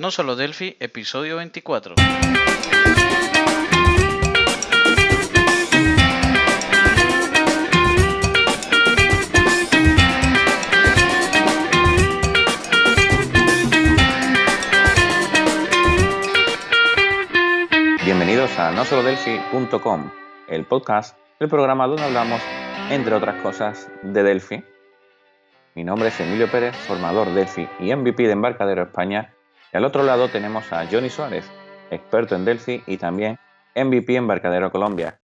No solo Delphi, episodio 24. Bienvenidos a nosolodelphi.com, el podcast, el programa donde hablamos, entre otras cosas, de Delphi. Mi nombre es Emilio Pérez, formador Delphi y MVP de Embarcadero España. Y al otro lado tenemos a Johnny Suárez, experto en Delphi y también MVP Embarcadero Colombia.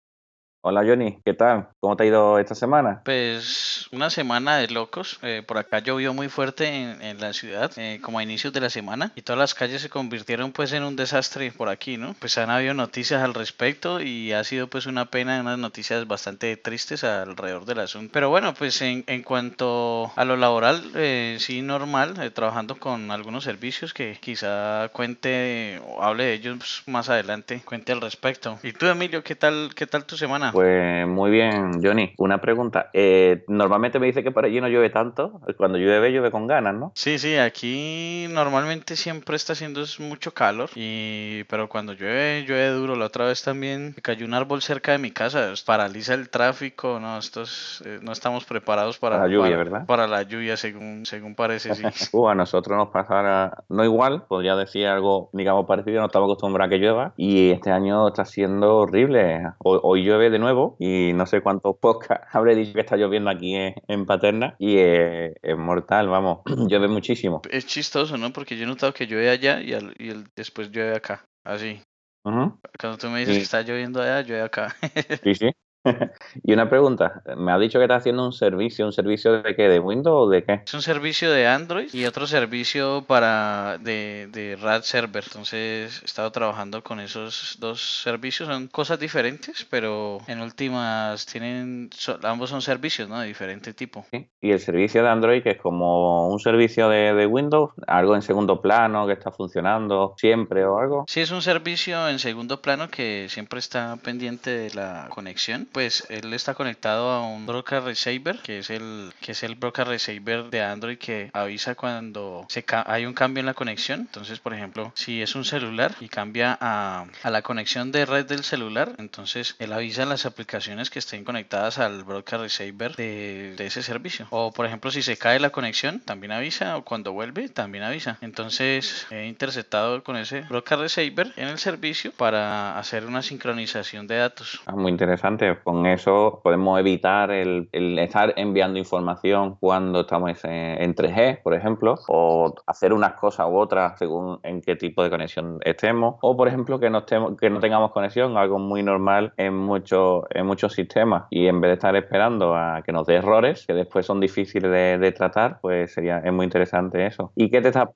Hola Johnny, ¿qué tal? ¿Cómo te ha ido esta semana? Pues una semana de locos. Eh, por acá llovió muy fuerte en, la ciudad, eh, como a inicios de la semana, y todas las calles se convirtieron pues en un desastre por aquí, ¿no? Pues han habido noticias al respecto y ha sido pues una pena, unas noticias bastante tristes alrededor del asunto. Pero bueno, pues en, en cuanto a lo laboral, eh, sí normal, eh, trabajando con algunos servicios que quizá cuente o hable de ellos más adelante, cuente al respecto. ¿Y tú Emilio, qué tal, qué tal tu semana? Pues muy bien, Johnny. Una pregunta. Eh, normalmente me dice que por allí no llueve tanto. Cuando llueve, llueve con ganas, ¿no? Sí, sí, aquí normalmente siempre está haciendo mucho calor, y pero cuando llueve, llueve duro. La otra vez también cayó un árbol cerca de mi casa, paraliza el tráfico, no, estos, eh, no estamos preparados para, Para la lluvia, para- ¿verdad? Para la lluvia, según, según parece, sí. Uh, a nosotros nos pasará, no igual, podría decir algo, digamos, parecido, no estamos acostumbrados a que llueva y este año está siendo horrible. Hoy, hoy llueve de nuevo y no sé cuántos podcasts habré dicho que está lloviendo aquí en, en Paterna y es, es mortal, vamos, llueve muchísimo. Es chistoso, ¿no? Porque yo he notado que llueve allá y, al- y el- después llueve acá, así. Cuando tú me dices Sí. que está lloviendo allá, llueve acá. Sí, sí. y una pregunta, me ha dicho que está haciendo un servicio, ¿un servicio de qué? ¿De Windows o de qué? Es un servicio de Android y otro servicio para de, de RAD Server. Entonces he estado trabajando con esos dos servicios. Son cosas diferentes, pero en últimas tienen ambos son servicios, ¿no? De diferente tipo. Sí. Y el servicio de Android, que es como un servicio de, de Windows, algo en segundo plano que está funcionando siempre o algo. Si es un servicio en segundo plano que siempre está pendiente de la conexión, pues él está conectado a un broadcast receiver, que es el que es el broadcast receiver de Android que avisa cuando se hay un cambio en la conexión. Entonces, por ejemplo, si es un celular y cambia a, a la conexión de red del celular, entonces él avisa a las aplicaciones que estén conectadas al broadcast receiver de, ese servicio. O, por ejemplo, si se cae la conexión, también avisa, o cuando vuelve, también avisa. Entonces, he interceptado con ese broadcast receiver en el servicio para hacer una sincronización de datos. Ah, muy interesante. Con eso podemos evitar el, estar enviando información cuando estamos en, en 3G, por ejemplo, o hacer unas cosas u otras según en qué tipo de conexión estemos, o por ejemplo que no, estemos, que no tengamos conexión, algo muy normal en, muchos sistemas. Y en vez de estar esperando a que nos dé errores, que después son difíciles de, tratar, pues sería es muy interesante eso. ¿Y qué te está,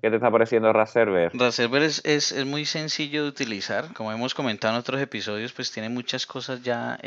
qué te está pareciendo RAS Server? Raserver es, es, es muy sencillo de utilizar. Como hemos comentado en otros episodios, pues tiene muchas cosas ya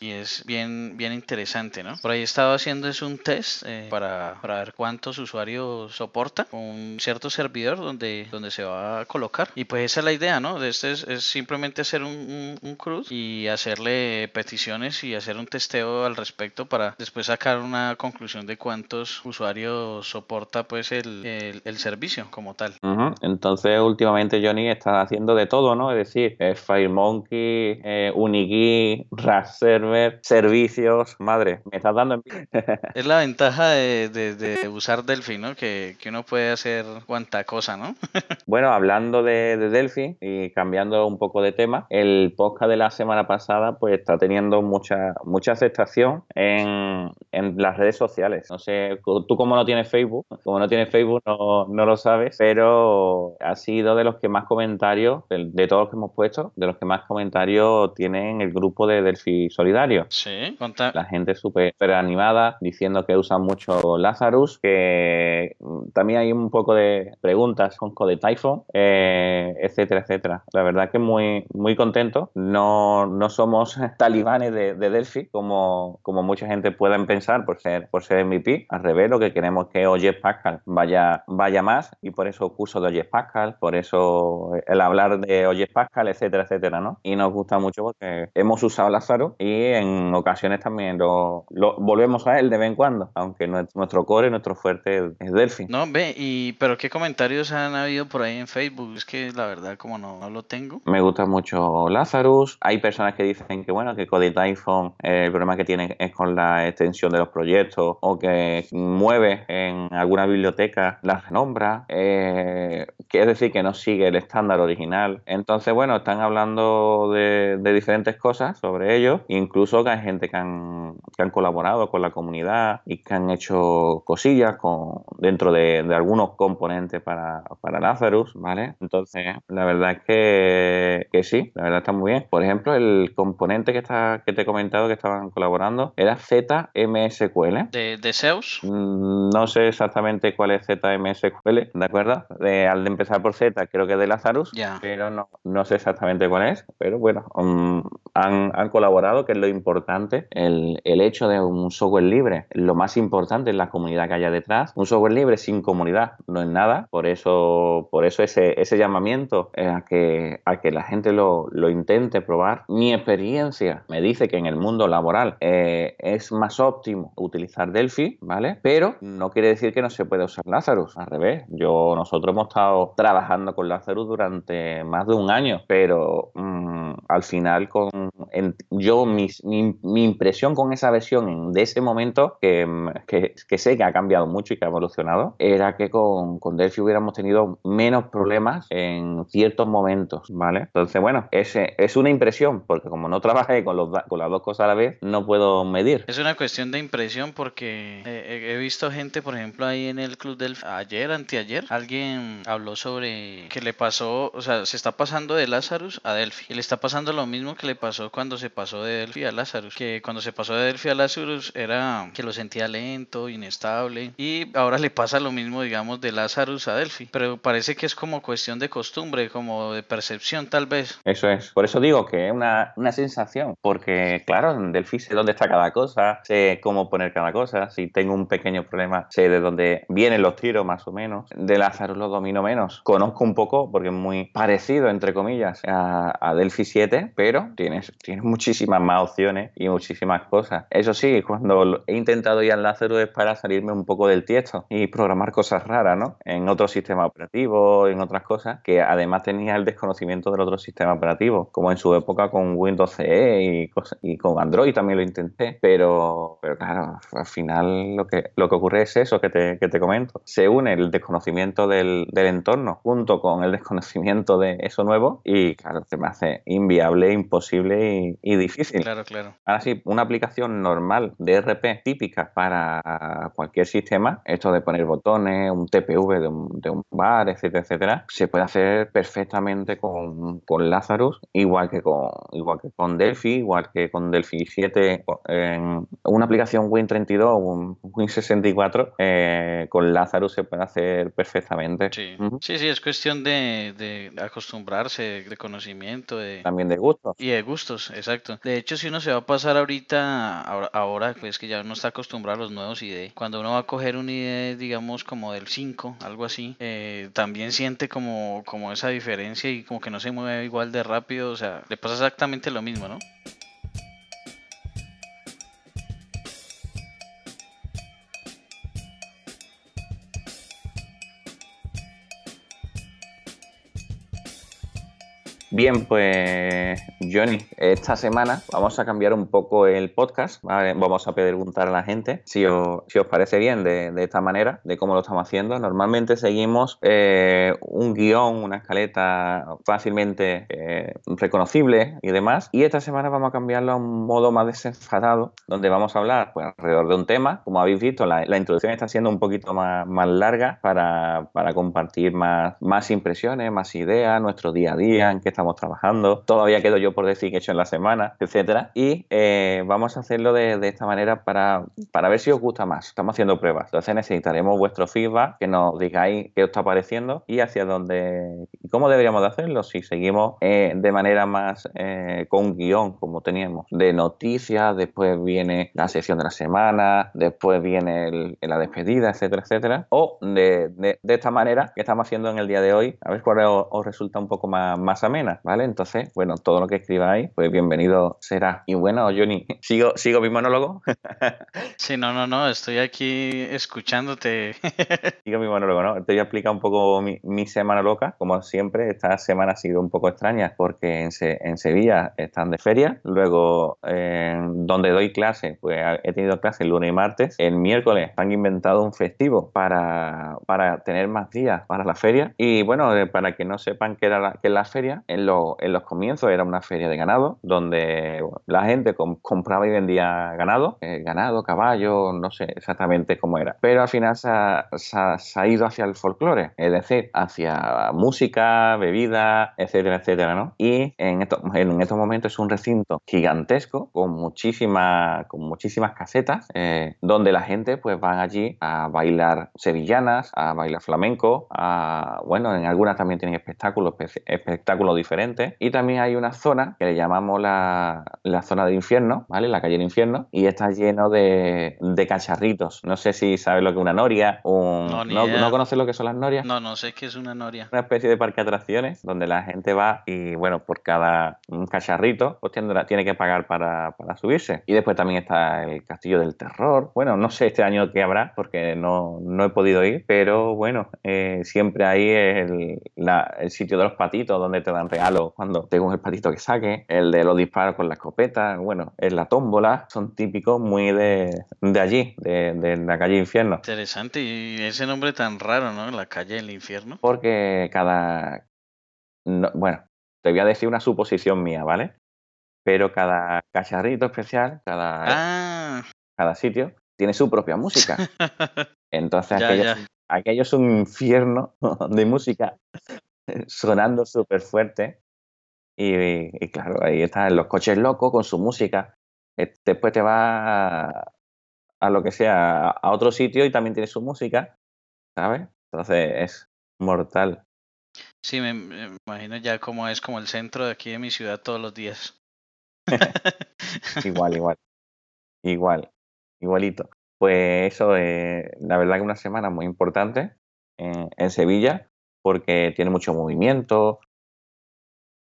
y es bien, bien interesante, ¿no? Por ahí he estado haciendo es un test eh, para, para ver cuántos usuarios soporta un cierto servidor donde, donde se va a colocar. Y pues esa es la idea, ¿no? De este es, simplemente hacer un, un, CRUD y hacerle peticiones y hacer un testeo al respecto para después sacar una conclusión de cuántos usuarios soporta pues el, el, servicio como tal. Entonces, últimamente Johnny está haciendo de todo, ¿no? Es decir, eh, FireMonkey, eh, Unikey, RAS Server, servicios. Madre, me estás dando. en- Es la ventaja de, de, de usar Delphi, ¿no? Que, que uno puede hacer cuanta cosa, ¿no? Bueno, hablando de, de Delphi y cambiando un poco de tema, el podcast de la semana pasada pues está teniendo mucha mucha aceptación en, en las redes sociales. No sé, tú como no tienes Facebook, como no tienes Facebook no, no lo sabes, pero ha sido de los que más comentarios, de, de todos los que hemos puesto, de los que más comentarios tienen el grupo de Delphi Solidario. Sí. Conta- La gente súper animada diciendo que usan mucho Lazarus, que mm, también hay un poco de preguntas con Code Typhon, eh, etcétera, etcétera. La verdad que muy, muy contento. No, no somos talibanes de, de Delphi, como, como mucha gente pueda pensar por ser, por ser MVP. Al revés, lo que queremos es que Oye Pascal vaya, vaya más y por eso curso de Oye Pascal, por eso el hablar de Oye Pascal, etcétera, etcétera, ¿no? Y nos gusta mucho porque hemos usado Lazarus Y en ocasiones también lo, volvemos a él de vez en cuando, aunque nuestro core, nuestro fuerte es Delphi. No, ve, y pero qué comentarios han habido por ahí en Facebook, es que la verdad como no, no lo tengo. Me gusta mucho Lazarus, hay personas que dicen que bueno, que Code iPhone eh, el problema que tiene es con la extensión de los proyectos o que mueve en alguna biblioteca las nombra, eh, que es decir, que no sigue el estándar original. Entonces, bueno, están hablando de, diferentes cosas sobre ello, incluso que hay gente que han, que han colaborado con la comunidad y que han hecho cosillas con, dentro de, algunos componentes para, para Lazarus, ¿vale? Entonces, la verdad es que, que sí, la verdad está muy bien. Por ejemplo, el componente que, está, que te he comentado que estaban colaborando era ZMSQL. ¿De, de Zeus? Mm, no sé exactamente cuál es ZMSQL, ¿de acuerdo? De, al de empezar por Z, creo que de Lazarus, pero no, no sé exactamente cuál es. Pero bueno, um, han, han, colaborado, que es lo importante. El, el hecho de un software libre, lo más importante es la comunidad que haya detrás. Un software libre sin comunidad no es nada. Por eso, por eso ese, ese llamamiento a que, a que la gente lo, lo intente probar. Mi experiencia me dice que en el mundo laboral eh, es más óptimo utilizar Delphi, ¿vale? Pero no quiere decir que no se pueda usar Lazarus. Al revés, yo, nosotros hemos estado trabajando con Lazarus durante más de un año, pero mm, al final con yo mi, mi, impresión con esa versión de ese momento que, que, sé que ha cambiado mucho y que ha evolucionado era que con, con Delphi hubiéramos tenido menos problemas en ciertos momentos, ¿vale? Entonces, bueno, ese, es una impresión, porque como no trabajé con, los, con las dos cosas a la vez, no puedo medir. Es una cuestión de impresión porque he visto gente, por ejemplo, ahí en el club del ayer, anteayer, alguien habló sobre que le pasó, o sea, se está pasando de Lazarus a Delphi y le está pasando lo mismo que le pasó cuando se pasó de Delphi a Lazarus, que cuando se pasó de Delphi a Lazarus era que lo sentía lento, inestable y ahora le pasa lo mismo, digamos, de Lazarus a Delphi, pero parece que es como cuestión de costumbre, como de percepción tal vez. Eso es, por eso digo que es una, una sensación, porque claro, en Delphi sé dónde está cada cosa, sé cómo poner cada cosa, si tengo un pequeño problema sé de dónde vienen los tiros más o menos, de Lazarus lo domino menos, conozco un poco porque es muy parecido, entre comillas, a, a Delphi 7, pero tienes, tienes muchísimas más opciones y muchísimas cosas. Eso sí, cuando he intentado ir al Lazarus es para salirme un poco del tiesto y programar cosas raras, ¿no? En otro sistema operativo, en otras cosas, que además tenía el desconocimiento del otro sistema operativo, como en su época con Windows CE y, y con Android también lo intenté, pero, pero claro, al final lo que, lo que ocurre es eso que te, que te comento. Se une el desconocimiento del, del entorno junto con el desconocimiento de eso nuevo y claro, se me hace inviable, imposible y, difícil. Claro, claro. Ahora sí, una aplicación normal de RP típica para cualquier sistema, esto de poner botones, un TPV de un, de un bar, etcétera, etcétera, se puede hacer perfectamente con, con Lazarus, igual que con, igual que con Delphi, igual que con Delphi 7, en una aplicación Win32 un Win64, eh, con Lazarus se puede hacer perfectamente. Sí, sí, sí, es cuestión de, de acostumbrarse, de conocimiento, de... También de gusto. Y de gustos, exacto. De hecho, si uno se va a pasar ahorita, ahora, pues que ya uno está acostumbrado a los nuevos IDE, cuando uno va a coger un IDE, digamos, como del 5, algo así, eh, también siente como, como esa diferencia y como que no se mueve igual de rápido, o sea, le pasa exactamente lo mismo, ¿no? Bien, pues Johnny, esta semana vamos a cambiar un poco el podcast. Vamos a preguntar a la gente si os, si os parece bien de, esta manera, de cómo lo estamos haciendo. Normalmente seguimos eh, un guion, una escaleta fácilmente eh, reconocible y demás. Y esta semana vamos a cambiarlo a un modo más desenfadado, donde vamos a hablar pues, alrededor de un tema. Como habéis visto, la, introducción está siendo un poquito más, más larga para, para compartir más, más impresiones, más ideas, nuestro día a día, en qué estamos trabajando, todavía quedo yo por decir que he hecho en la semana, etcétera. Y eh, vamos a hacerlo de, esta manera para, para ver si os gusta más. Estamos haciendo pruebas. Entonces necesitaremos vuestro feedback, que nos digáis qué os está pareciendo y hacia dónde, cómo deberíamos de hacerlo? Si seguimos eh, de manera más eh, con guion, como teníamos, de noticias, después viene la sesión de la semana, después viene la despedida, etcétera, etcétera, o de, de, esta manera que estamos haciendo en el día de hoy, a ver cuál os, resulta un poco más, más amena, ¿vale? Entonces, bueno, todo lo que escribáis, pues bienvenido será. Y bueno, Johnny, ¿sigo, sigo mi monólogo? sí, no, no, no, estoy aquí escuchándote. sigo mi monólogo, ¿no? Te voy a explicar un poco mi, mi semana loca, como siempre, esta semana ha sido un poco extraña porque en, en Sevilla están de feria, luego donde doy clase, pues he tenido clase el lunes y martes, el miércoles han inventado un festivo para, para tener más días para la feria y bueno, eh, para que no sepan qué era la, qué es la feria, en, en los comienzos era una feria de ganado donde la gente compraba y vendía ganado, eh, ganado, caballo, no sé exactamente cómo era, pero al final se ha, se ha ido hacia el folclore, es decir, hacia música, bebida, etcétera, etcétera, ¿no? Y en estos, en estos momentos es un recinto gigantesco con, muchísimas con muchísimas casetas eh, donde la gente pues van allí a bailar sevillanas, a bailar flamenco, a, bueno, en algunas también tienen espectáculos, espectáculos diferentes y también hay una zona que le llamamos la, la zona de infierno, ¿vale? La calle del infierno y está lleno de, de cacharritos. No sé si sabes lo que es una noria, un... no, no, conoces lo que son las norias? No, no sé qué es una noria. Una especie de parque de atracciones donde la gente va y bueno, por cada cacharrito pues tiene que pagar para, subirse. Y después también está el Castillo del Terror. Bueno, no sé este año qué habrá porque no, he podido ir, pero bueno, eh, siempre ahí el, el sitio de los patitos donde te dan regalos cuando tengo el patito que saque, el de los disparos con la escopeta, bueno, es la tómbola, son típicos muy de, allí, de, la calle Infierno. Interesante, y ese nombre tan raro, ¿no? La calle del infierno. Porque cada... bueno, te voy a decir una suposición mía, ¿vale? Pero cada cacharrito especial, cada, ah. cada sitio, tiene su propia música. Entonces aquello, es un infierno de música sonando súper fuerte. Y, claro, ahí están los coches locos con su música. Eh, después te vas a, lo que sea, a otro sitio y también tiene su música, ¿sabes? Entonces es mortal. Sí, me, imagino ya cómo es como el centro de aquí de mi ciudad todos los días. igual, igual. Igual, igualito. Pues eso, es la verdad que una semana muy importante en, en Sevilla porque tiene mucho movimiento,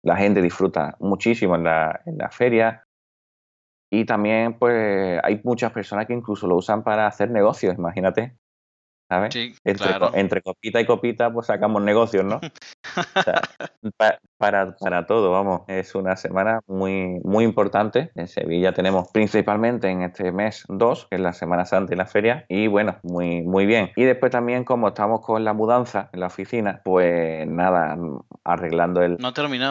la gente disfruta muchísimo en la, feria y también pues hay muchas personas que incluso lo usan para hacer negocios, imagínate. ¿Sabes? entre, copita y copita, pues sacamos negocios, ¿no? para, para todo, vamos. Es una semana muy, muy importante. En Sevilla tenemos principalmente en este mes dos, que es la Semana Santa y la feria, y bueno, muy, muy bien. Y después también, como estamos con la mudanza en la oficina, pues nada, arreglando el,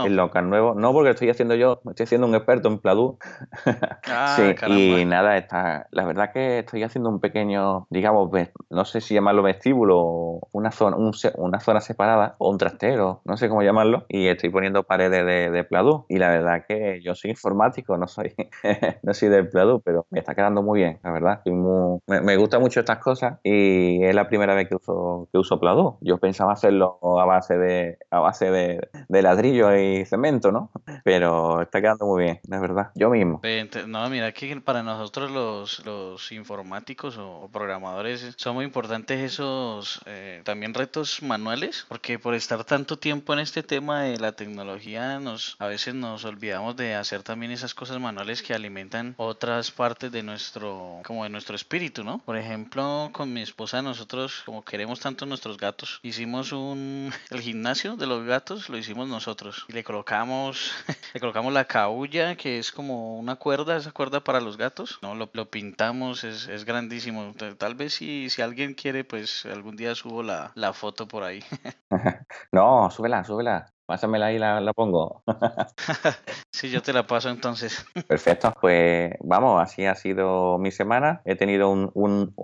el local nuevo. No, porque estoy haciendo yo, estoy siendo un experto en Pladú. Ah, sí, y nada, está, la verdad que estoy haciendo un pequeño, digamos, no sé si llamarlo vestíbulo, una zona, una zona separada, o un trastero, no sé cómo llamarlo, y estoy poniendo paredes de, de. Y la verdad que yo soy informático, no soy, no soy de Pladú, pero me está quedando muy bien, la verdad. muy, me, me gustan mucho estas cosas y es la primera vez que uso, que uso Pladú. Yo pensaba hacerlo a base de, a base de, de ladrillo y cemento, ¿no? Pero está quedando muy bien, la verdad. Yo mismo. No, mira que para nosotros los, los informáticos o programadores son muy importantes esos eh, también retos manuales, porque por estar tanto tiempo en este tema de la tecnología, nos a veces nos olvidamos de hacer también esas cosas manuales que alimentan otras partes de nuestro, como de nuestro espíritu, ¿no? Por ejemplo, con mi esposa nosotros, como queremos tanto nuestros gatos, hicimos un el gimnasio de los gatos, lo hicimos nosotros y le colocamos le colocamos la caulla que es como una cuerda, esa cuerda para los gatos, no lo, lo pintamos, es, es grandísimo. Tal vez si, si alguien quiere pues algún día subo la, la foto por ahí. no, súbela, súbela. Pásamela ahí, la, la pongo. sí, yo te la paso entonces. Perfecto, pues vamos, así ha sido mi semana. He tenido un, un,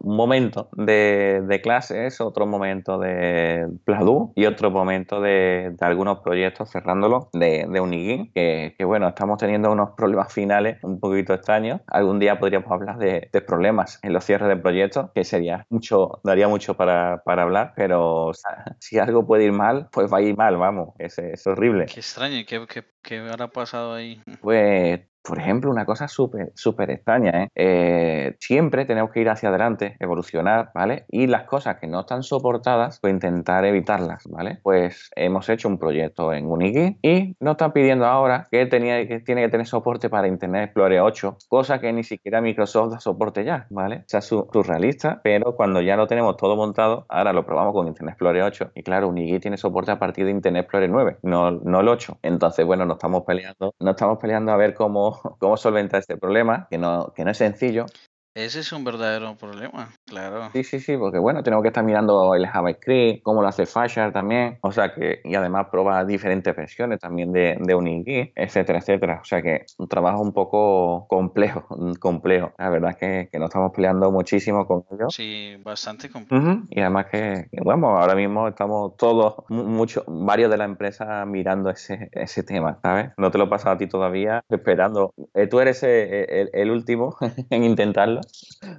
momento de, de, clases, otro momento de Pladu y otro momento de, algunos proyectos cerrándolo de, de Unigui, que, que, bueno, estamos teniendo unos problemas finales un poquito extraños. Algún día podríamos hablar de, problemas en los cierres de proyectos, que sería mucho, daría mucho para, para hablar, pero si algo puede ir mal, pues va a ir mal, vamos, es, es horrible. Qué extraño, ¿qué, qué, qué habrá pasado ahí? Pues por ejemplo, una cosa súper súper extraña, ¿eh? ¿eh? Siempre tenemos que ir hacia adelante, evolucionar, ¿vale? Y las cosas que no están soportadas, pues intentar evitarlas, ¿vale? Pues hemos hecho un proyecto en Unigui y nos están pidiendo ahora que, tenía, que tiene que tener soporte para Internet Explorer 8, cosa que ni siquiera Microsoft da soporte ya, ¿vale? O sea, surrealista, pero cuando ya lo tenemos todo montado, ahora lo probamos con Internet Explorer 8 y claro, Unigui tiene soporte a partir de Internet Explorer 9, no, no el 8. Entonces, bueno, nos estamos peleando, nos estamos peleando a ver cómo cómo, solventar este problema, que no, que no es sencillo. Ese es un verdadero problema, claro. Sí, sí, sí, porque bueno, tenemos que estar mirando el JavaScript, cómo lo hace Fasher también, o sea que, y además probar diferentes versiones también de, de etcétera, etcétera. O sea que un trabajo un poco complejo, complejo. La verdad es que, que nos estamos peleando muchísimo con ellos. Sí, bastante complejo. Y además que, bueno, ahora mismo estamos todos, muchos, varios de la empresa mirando ese, ese tema, ¿sabes? No te lo he pasado a ti todavía, esperando. Eh, tú eres eh, el último en intentarlo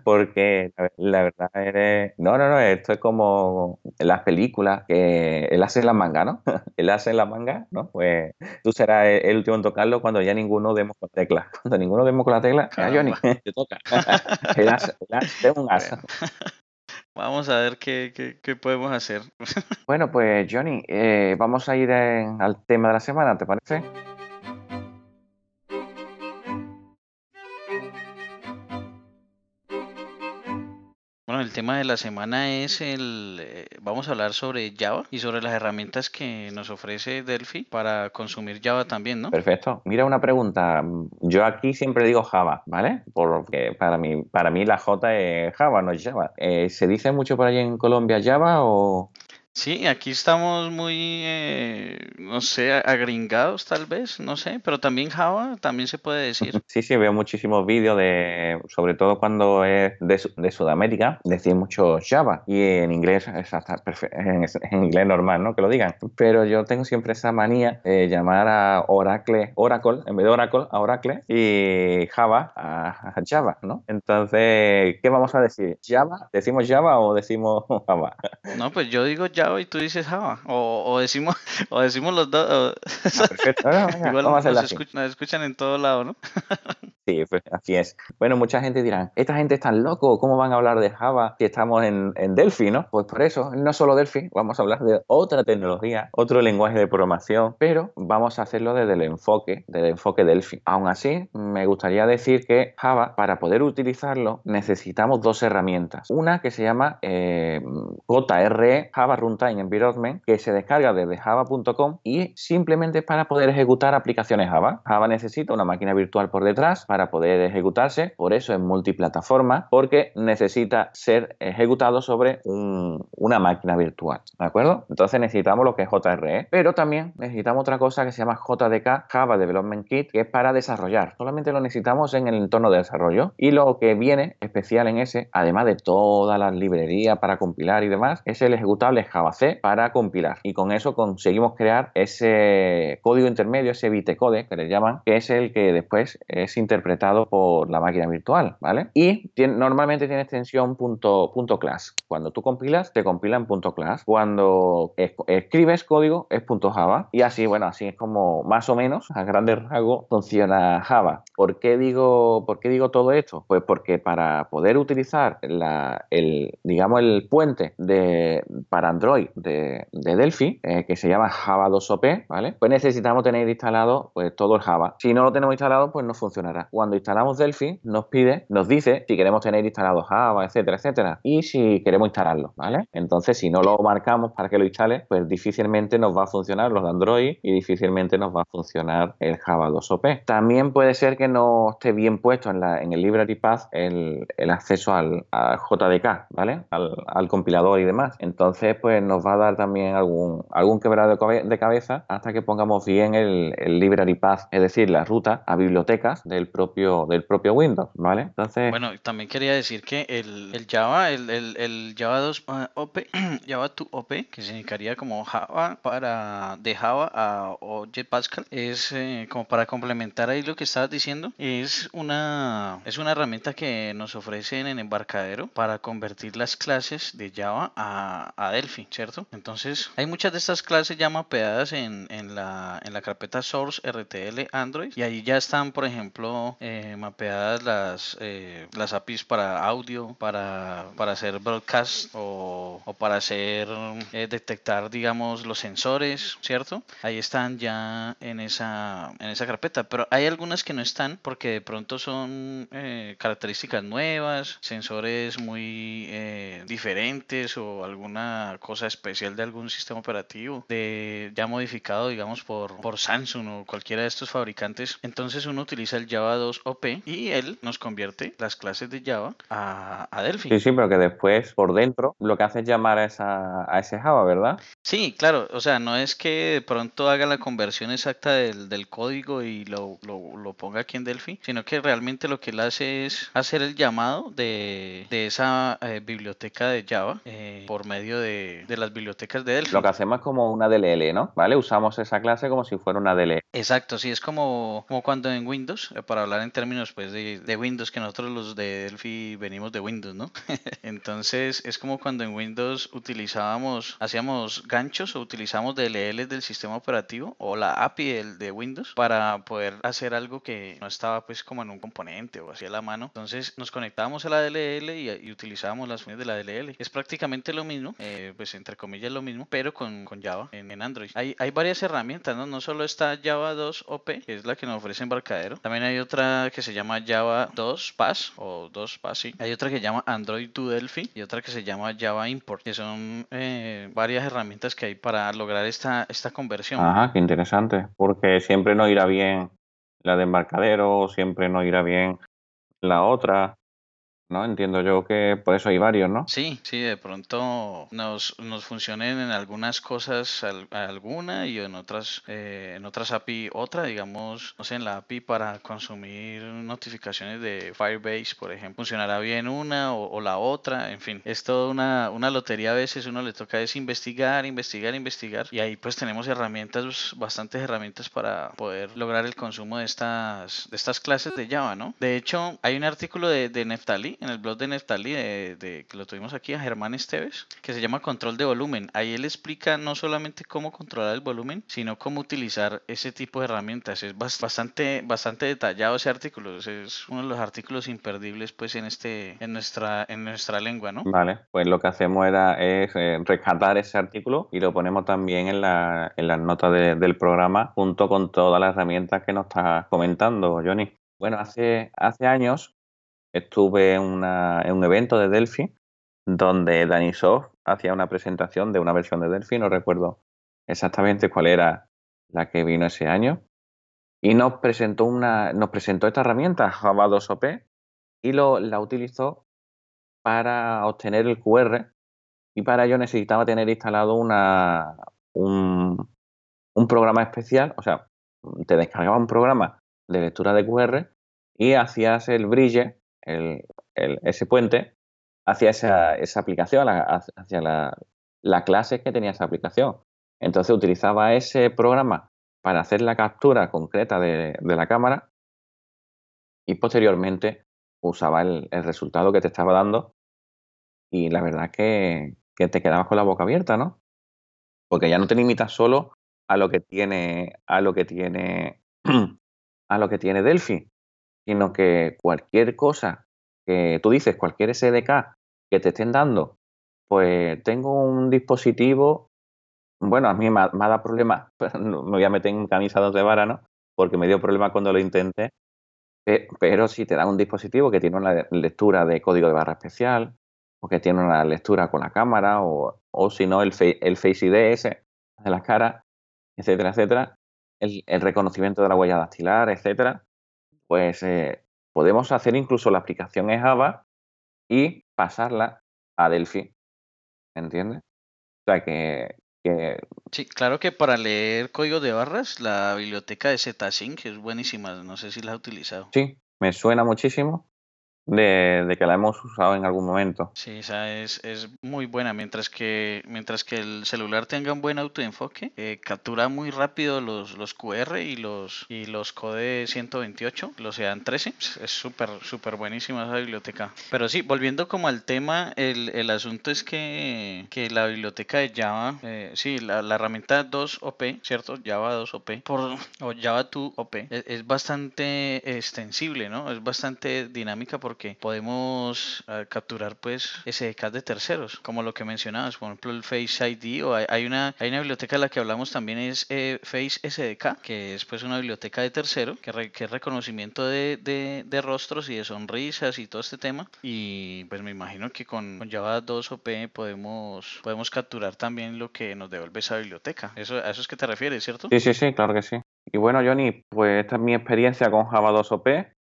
porque la, verdad eres... No, no, no, esto es como en las películas, que él hace la manga, ¿no? él hace la manga, ¿no? Pues tú serás el, último en tocarlo cuando ya ninguno demos con la tecla. Cuando ninguno demos con la tecla, ah, Johnny, te toca. as, el un. Vamos a ver qué, qué, qué, podemos hacer. bueno, pues Johnny, eh, vamos a ir al tema de la semana, ¿te parece? El tema de la semana es el, eh, vamos a hablar sobre Java y sobre las herramientas que nos ofrece Delphi para consumir Java también, ¿no? Perfecto. Mira una pregunta. Yo aquí siempre digo Java, ¿vale? Porque para mí, para mí la J es Java, no es Java. Eh, ¿Se dice mucho por ahí en Colombia Java o...? Sí, aquí estamos muy, eh, no sé, agringados tal vez, no sé, pero también Java también se puede decir. Sí, sí, veo muchísimos vídeos de, sobre todo cuando es de, de Sudamérica, decir mucho Java y en inglés es hasta en, en, inglés normal, ¿no? Que lo digan. Pero yo tengo siempre esa manía de llamar a Oracle, Oracle, en vez de Oracle, a Oracle y Java a, a Java, ¿no? Entonces, ¿qué vamos a decir? ¿Java? ¿Decimos Java o decimos Java? No, pues yo digo Java y tú dices Java. O, o decimos, o decimos los dos. Ah, perfecto. Igual nos, escuchan, nos, escuchan, en todo lado, ¿no? sí, pues, así es. Bueno, mucha gente dirá, esta gente está loco, ¿cómo van a hablar de Java si estamos en, en Delphi, no? Pues por eso, no solo Delphi, vamos a hablar de otra tecnología, otro lenguaje de programación, pero vamos a hacerlo desde el enfoque, desde enfoque Delphi. Aún así, me gustaría decir que Java, para poder utilizarlo, necesitamos dos herramientas. Una que se llama eh, JRE, Java Runtime Environment, que se descarga desde java.com y simplemente para poder ejecutar aplicaciones Java. Java necesita una máquina virtual por detrás para poder ejecutarse, por eso es multiplataforma, porque necesita ser ejecutado sobre una máquina virtual, ¿de acuerdo? Entonces necesitamos lo que es JRE, pero también necesitamos otra cosa que se llama JDK, Java Development Kit, que es para desarrollar. Solamente lo necesitamos en el entorno de desarrollo y lo que viene especial en ese, además de todas las librerías para compilar y demás, es el ejecutable Java C para compilar. Y con eso conseguimos crear ese código intermedio, ese bitecode que le llaman, que es el que después es interpretado por la máquina virtual, ¿vale? Y normalmente tiene extensión punto, punto class. Cuando tú compilas, te compila en punto class. Cuando escribes código, es punto Java. Y así, bueno, así es como más o menos, a grandes rasgos, funciona Java. ¿Por qué digo, por qué digo todo esto? Pues porque para poder utilizar la, el, digamos, el puente de, para Android de, Delphi, eh, que se llama Java 2OP, ¿vale? Pues necesitamos tener instalado pues, todo el Java. Si no lo tenemos instalado, pues no funcionará. Cuando instalamos Delphi, nos pide, nos dice si queremos tener instalado Java, etcétera, etcétera, y si queremos instalarlo, ¿vale? Entonces, si no lo marcamos para que lo instale, pues difícilmente nos va a funcionar los de Android y difícilmente nos va a funcionar el Java 2 OP. También puede ser que no esté bien puesto en, la, en el library path el, acceso al, JDK, ¿vale? Al, compilador y demás. Entonces, pues nos va a dar también algún, algún quebrado de cabeza hasta que pongamos bien el, library path, es decir, la ruta a bibliotecas del propio, del propio Windows, ¿vale? Entonces... Bueno, también quería decir que el, el Java, el, el, Java 2 OP, Java 2 OP, que significaría como Java para de Java a Object Pascal, es eh, como para complementar ahí lo que estabas diciendo, es una, es una herramienta que nos ofrece en el embarcadero para convertir las clases de Java a, a Delphi, ¿cierto? Entonces, hay muchas de estas clases ya mapeadas en, en, la, en la carpeta source RTL Android y ahí ya están, por ejemplo, eh, mapeadas las, eh, las APIs para audio, para, para hacer broadcast o, o para hacer eh, detectar, digamos, los sensores, ¿cierto? Ahí están ya en esa, en esa carpeta, pero hay algunas que no están porque de pronto son características nuevas, sensores muy diferentes o alguna cosa especial de algún sistema operativo de ya modificado, digamos, por, por Samsung o cualquiera de estos fabricantes. Entonces uno utiliza el Java 2 OP y él nos convierte las clases de Java a, a Delphi. Sí, sí, pero que después por dentro lo que hace es llamar a, esa, a ese Java, ¿verdad? Sí, claro, o sea, no es que de pronto haga la conversión exacta del, del código y lo, lo, lo, ponga aquí en Delphi, sino que realmente lo que él hace es hacer el llamado de, de esa eh, biblioteca de Java eh, por medio de, de, las bibliotecas de Delphi. Lo que hacemos es como una DLL, ¿no? ¿Vale? Usamos esa clase como si fuera una DLL. Exacto, sí, es como, como cuando en Windows, eh, para hablar en términos pues de, de, Windows, que nosotros los de Delphi venimos de Windows, ¿no? Entonces es como cuando en Windows utilizábamos, hacíamos ganchos o utilizamos DLLs del sistema operativo o la API de Windows para poder hacer algo que no estaba pues como en un componente o así a la mano. Entonces nos conectábamos a la DLL y, utilizábamos las funciones de la DLL. Es prácticamente lo mismo, eh, pues entre comillas lo mismo, pero con, con Java en, en, Android. Hay, hay varias herramientas, ¿no? No solo está Java 2 OP, que es la que nos ofrece Embarcadero. También hay otra que se llama Java 2 Pass o 2 Pass, sí. Hay otra que se llama Android to Delphi y otra que se llama Java Import, que son eh, varias herramientas que hay para lograr esta, esta conversión. Ajá, qué interesante, porque siempre no irá bien la de embarcadero, siempre no irá bien la otra. ¿No? Entiendo yo que por eso hay varios, ¿no? Sí, sí, de pronto nos, nos funcionen en algunas cosas alguna y en otras eh, en otras API otra, digamos, no sé, en la API para consumir notificaciones de Firebase, por ejemplo, funcionará bien una o, la otra, en fin, es toda una, una lotería a veces, uno le toca es investigar, investigar, investigar y ahí pues tenemos herramientas, bastantes herramientas para poder lograr el consumo de estas, de estas clases de Java, ¿no? De hecho, hay un artículo de, de Neftali en el blog de Neftali, de, que lo tuvimos aquí a Germán Esteves, que se llama Control de Volumen. Ahí él explica no solamente cómo controlar el volumen, sino cómo utilizar ese tipo de herramientas. Es bastante, bastante detallado ese artículo. Es uno de los artículos imperdibles pues en este, en nuestra, en nuestra lengua, ¿no? Vale, pues lo que hacemos era es eh, rescatar ese artículo y lo ponemos también en, la, en las notas del programa junto con todas las herramientas que nos está comentando, Johnny. Bueno, hace, hace años estuve en, un evento de Delphi donde Danisoft hacía una presentación de una versión de Delphi, no recuerdo exactamente cuál era la que vino ese año, y nos presentó, una, nos presentó esta herramienta, Java 2 OP, y lo, la utilizó para obtener el QR, y para ello necesitaba tener instalado una, un, un programa especial, o sea, te descargaba un programa de lectura de QR y hacías el bridge el, ese puente hacia esa, esa aplicación, hacia la, la, clase que tenía esa aplicación. Entonces utilizaba ese programa para hacer la captura concreta de, la cámara y posteriormente usaba el, el, resultado que te estaba dando y la verdad que, que te quedabas con la boca abierta, ¿no? Porque ya no te limitas solo a lo que tiene, a lo que tiene, a lo que tiene Delphi, sino que cualquier cosa que tú dices, cualquier SDK que te estén dando, pues tengo un dispositivo, bueno, a mí me ha, dado problemas, me voy a meter en camisa de vara, ¿no? Porque me dio problemas cuando lo intenté, pero si te dan un dispositivo que tiene una lectura de código de barra especial, o que tiene una lectura con la cámara, o, si no, el, el Face ID ese de las caras, etcétera, etcétera, el, reconocimiento de la huella dactilar, etcétera, pues eh, podemos hacer incluso la aplicación en Java y pasarla a Delphi. ¿Entiendes? O sea que, que... Sí, claro que para leer código de barras, la biblioteca de ZSync es buenísima. No sé si la has utilizado. Sí, me suena muchísimo de, que la hemos usado en algún momento. Sí, esa es, es muy buena. Mientras que, mientras que el celular tenga un buen autoenfoque, eh, captura muy rápido los, los QR y los, y los code 128, los sean 13. Es súper, súper buenísima esa biblioteca. Pero sí, volviendo como al tema, el, el asunto es que, que la biblioteca de Java, eh, sí, la, la, herramienta 2OP, ¿cierto? Java 2OP, por, o Java 2OP, es, es bastante extensible, ¿no? Es bastante dinámica porque que podemos ah, capturar pues SDKs de terceros, como lo que mencionabas, por ejemplo el Face ID o hay, una hay una biblioteca de la que hablamos también es eh, Face SDK, que es pues una biblioteca de tercero, que, que es reconocimiento de, de, rostros y de sonrisas y todo este tema. Y pues me imagino que con, Java 2 OP podemos, podemos capturar también lo que nos devuelve esa biblioteca. Eso, a eso es que te refieres, ¿cierto? Sí, sí, sí, claro que sí. Y bueno, Johnny, pues esta es mi experiencia con Java 2 OP.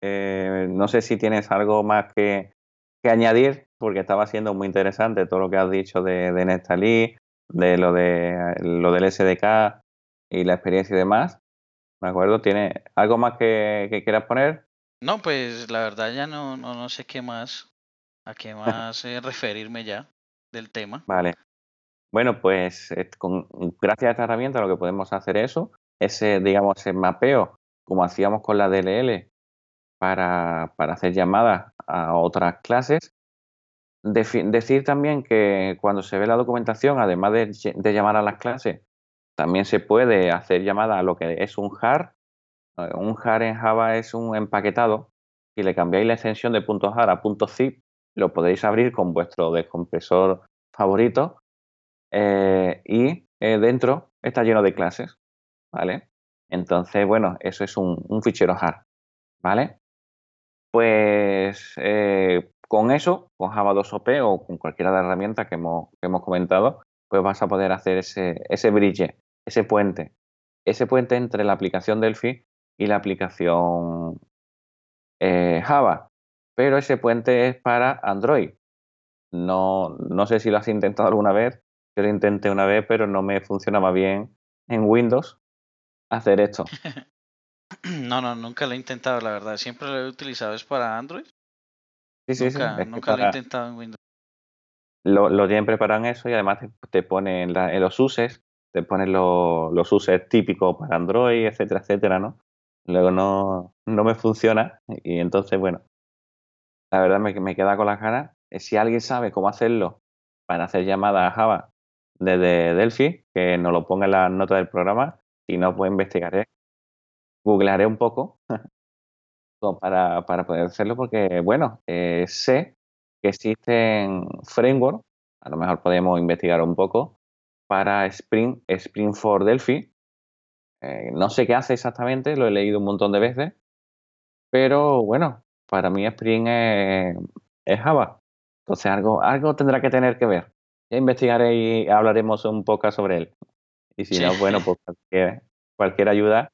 Eh, no sé si tienes algo más que, añadir, porque estaba siendo muy interesante todo lo que has dicho de, de Nestalí, de lo, de lo del SDK y la experiencia y demás. ¿Me acuerdo? ¿Tiene algo más que, quieras poner? No, pues la verdad ya no, no, no sé qué más, a qué más eh, referirme ya del tema. Vale. Bueno, pues con, gracias a esta herramienta lo que podemos hacer es eso, ese, digamos, ese mapeo, como hacíamos con la DLL, para, para hacer llamadas a otras clases. decir también que cuando se ve la documentación, además de, llamar a las clases, también se puede hacer llamada a lo que es un jar. Eh, un jar en Java es un empaquetado. Si le cambiáis la extensión de .jar a .zip, lo podéis abrir con vuestro descompresor favorito eh, y eh, dentro está lleno de clases, ¿vale? Entonces, bueno, eso es un, un fichero jar, ¿vale? Pues eh, con eso, con Java 2 OP o con cualquiera de las herramientas que hemos, comentado, pues vas a poder hacer ese, ese bridge, ese puente, ese puente entre la aplicación Delphi y la aplicación eh, Java. Pero ese puente es para Android. No, no sé si lo has intentado alguna vez. Yo lo intenté una vez, pero no me funcionaba bien en Windows hacer esto. No, no, nunca lo he intentado, la verdad. Siempre lo he utilizado es para Android. Sí, sí, nunca, sí. Nunca lo he intentado en Windows. Lo, lo tienen preparado en eso y además te, ponen en los uses, te ponen los uses típicos para Android, etcétera, etcétera, ¿no? Luego no, no me funciona y entonces, bueno, la verdad me, me queda con las ganas. Si alguien sabe cómo hacerlo para hacer llamadas a Java desde Delphi, que nos lo ponga en la nota del programa, si no, pues investigaré googlearé un poco para, para, poder hacerlo porque, bueno, eh, sé que existen frameworks, a lo mejor podemos investigar un poco, para Spring, Spring for Delphi. Eh, no sé qué hace exactamente, lo he leído un montón de veces, pero bueno, para mí Spring es, Java. Entonces algo, algo tendrá que tener que ver. Ya investigaré y hablaremos un poco sobre él. Y si no, bueno, pues cualquier, cualquier ayuda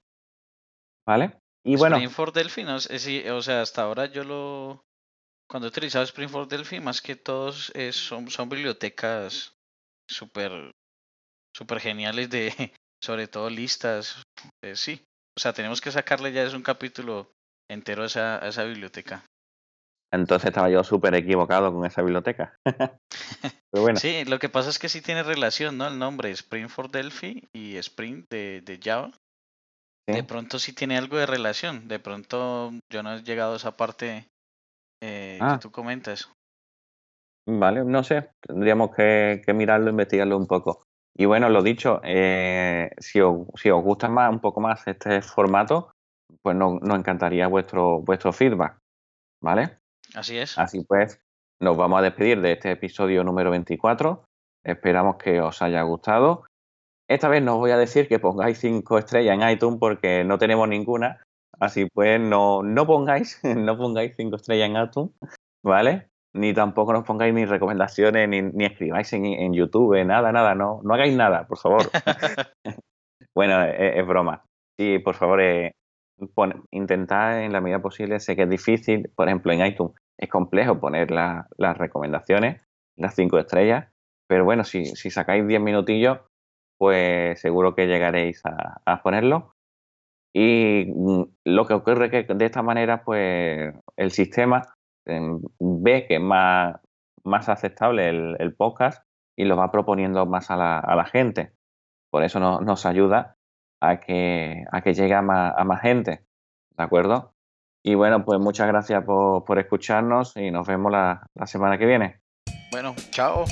¿Vale? Y bueno. Spring for Delphi, no, o sea, hasta ahora yo lo. Cuando he utilizado Spring for Delphi, más que todos son, son bibliotecas súper super geniales de, sobre todo listas. Eh, sí, o sea, tenemos que sacarle ya es un capítulo entero a esa, a esa biblioteca. Entonces estaba yo súper equivocado con esa biblioteca. Pero bueno. Sí, lo que pasa es que sí tiene relación, ¿no? El nombre Spring for Delphi y Spring de, de Java. De pronto sí tiene algo de relación. De pronto yo no he llegado a esa parte eh, que ah. tú comentas. Vale, no sé. Tendríamos que, mirarlo, investigarlo un poco. Y bueno, lo dicho, eh, si, os, si os gusta más, un poco más este formato, pues nos, nos encantaría vuestro, vuestro feedback. ¿Vale? Así es. Así pues, nos vamos a despedir de este episodio número 24. Esperamos que os haya gustado esta vez no os voy a decir que pongáis cinco estrellas en iTunes porque no tenemos ninguna, Así pues, no, no pongáis, no pongáis cinco estrellas en iTunes, ¿vale? Ni tampoco nos pongáis ni recomendaciones, ni, ni escribáis en, YouTube, nada, nada, no, no hagáis nada, por favor. bueno, es, broma. Sí, por favor, eh, intentad en la medida posible, sé que es difícil, por ejemplo, en iTunes es complejo poner las recomendaciones, las cinco estrellas, pero bueno, si, si sacáis diez minutillos, pues seguro que llegaréis a, a ponerlo. Y mm, lo que ocurre es que de esta manera, pues el sistema em, ve que es más, más aceptable el, podcast y lo va proponiendo más a la, a la gente. Por eso nos ayuda a que, a que llegue a más, a más gente. ¿De acuerdo? Y bueno, pues muchas gracias por, por escucharnos y nos vemos la, la semana que viene. Bueno, chao.